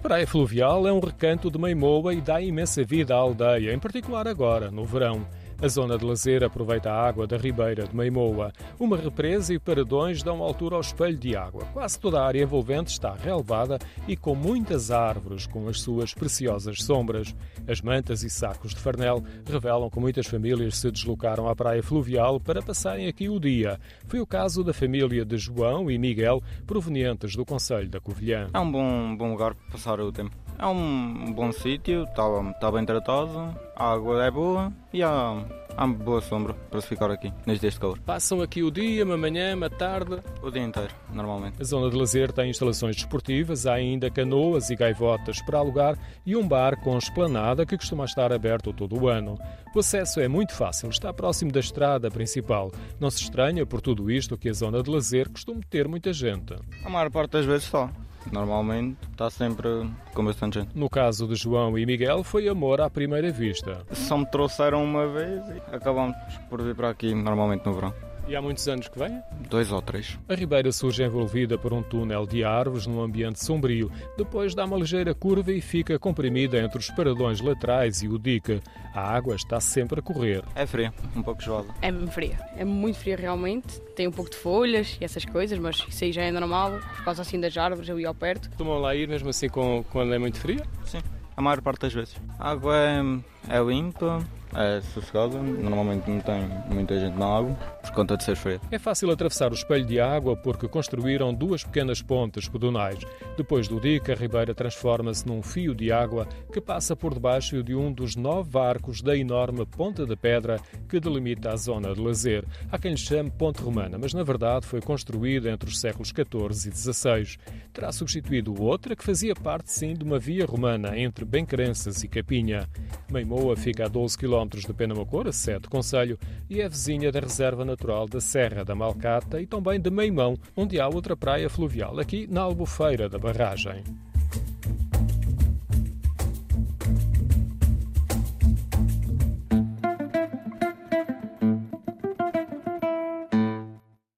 praia fluvial é um recanto de Meimoa e dá imensa vida à aldeia, em particular agora, no verão. A zona de lazer aproveita a água da ribeira de Meimoa. Uma represa e paredões dão altura ao espelho de água. Quase toda a área envolvente está relevada e com muitas árvores, com as suas preciosas sombras. As mantas e sacos de farnel revelam que muitas famílias se deslocaram à praia fluvial para passarem aqui o dia. Foi o caso da família de João e Miguel, provenientes do Conselho da Covilhã. É um bom, bom lugar para passar o tempo. É um bom sítio, está tá bem tratado, a água é boa e há, há boa sombra para se ficar aqui, neste este calor. Passam aqui o dia, uma manhã, uma tarde. O dia inteiro, normalmente. A zona de lazer tem instalações desportivas, há ainda canoas e gaivotas para alugar e um bar com esplanada que costuma estar aberto todo o ano. O acesso é muito fácil, está próximo da estrada principal. Não se estranha por tudo isto que a zona de lazer costuma ter muita gente. A maior parte das vezes só. Normalmente está sempre com bastante gente. No caso de João e Miguel, foi amor à primeira vista. Só me trouxeram uma vez e acabamos por vir para aqui normalmente no verão. E há muitos anos que vem? Dois ou três. A ribeira surge envolvida por um túnel de árvores num ambiente sombrio. Depois dá uma ligeira curva e fica comprimida entre os paradões laterais e o dique. A água está sempre a correr. É fria, um pouco gelada. É fria. É muito fria realmente. Tem um pouco de folhas e essas coisas, mas isso aí já é normal, por causa assim das árvores ali ao perto. Tomam lá ir mesmo assim com, quando é muito fria? Sim, a maior parte das vezes. A água é, é limpa, é sossegada, normalmente não tem muita gente na água, conta de ser frio. É fácil atravessar o espelho de água porque construíram duas pequenas pontes pedonais. Depois do dique, a ribeira transforma-se num fio de água que passa por debaixo de um dos nove arcos da enorme Ponta da Pedra que delimita a zona de lazer. Há quem lhe chame Ponte Romana, mas na verdade foi construída entre os séculos XIV e XVI. Terá substituído outra que fazia parte, sim, de uma via romana entre Benquerenças e Capinha. Meimoa fica a 12 km de Penamacor, a sede Conselho, e é vizinha da Reserva Natural da Serra da Malcata e também de Meimão, onde há outra praia fluvial, aqui na Albufeira da Barragem.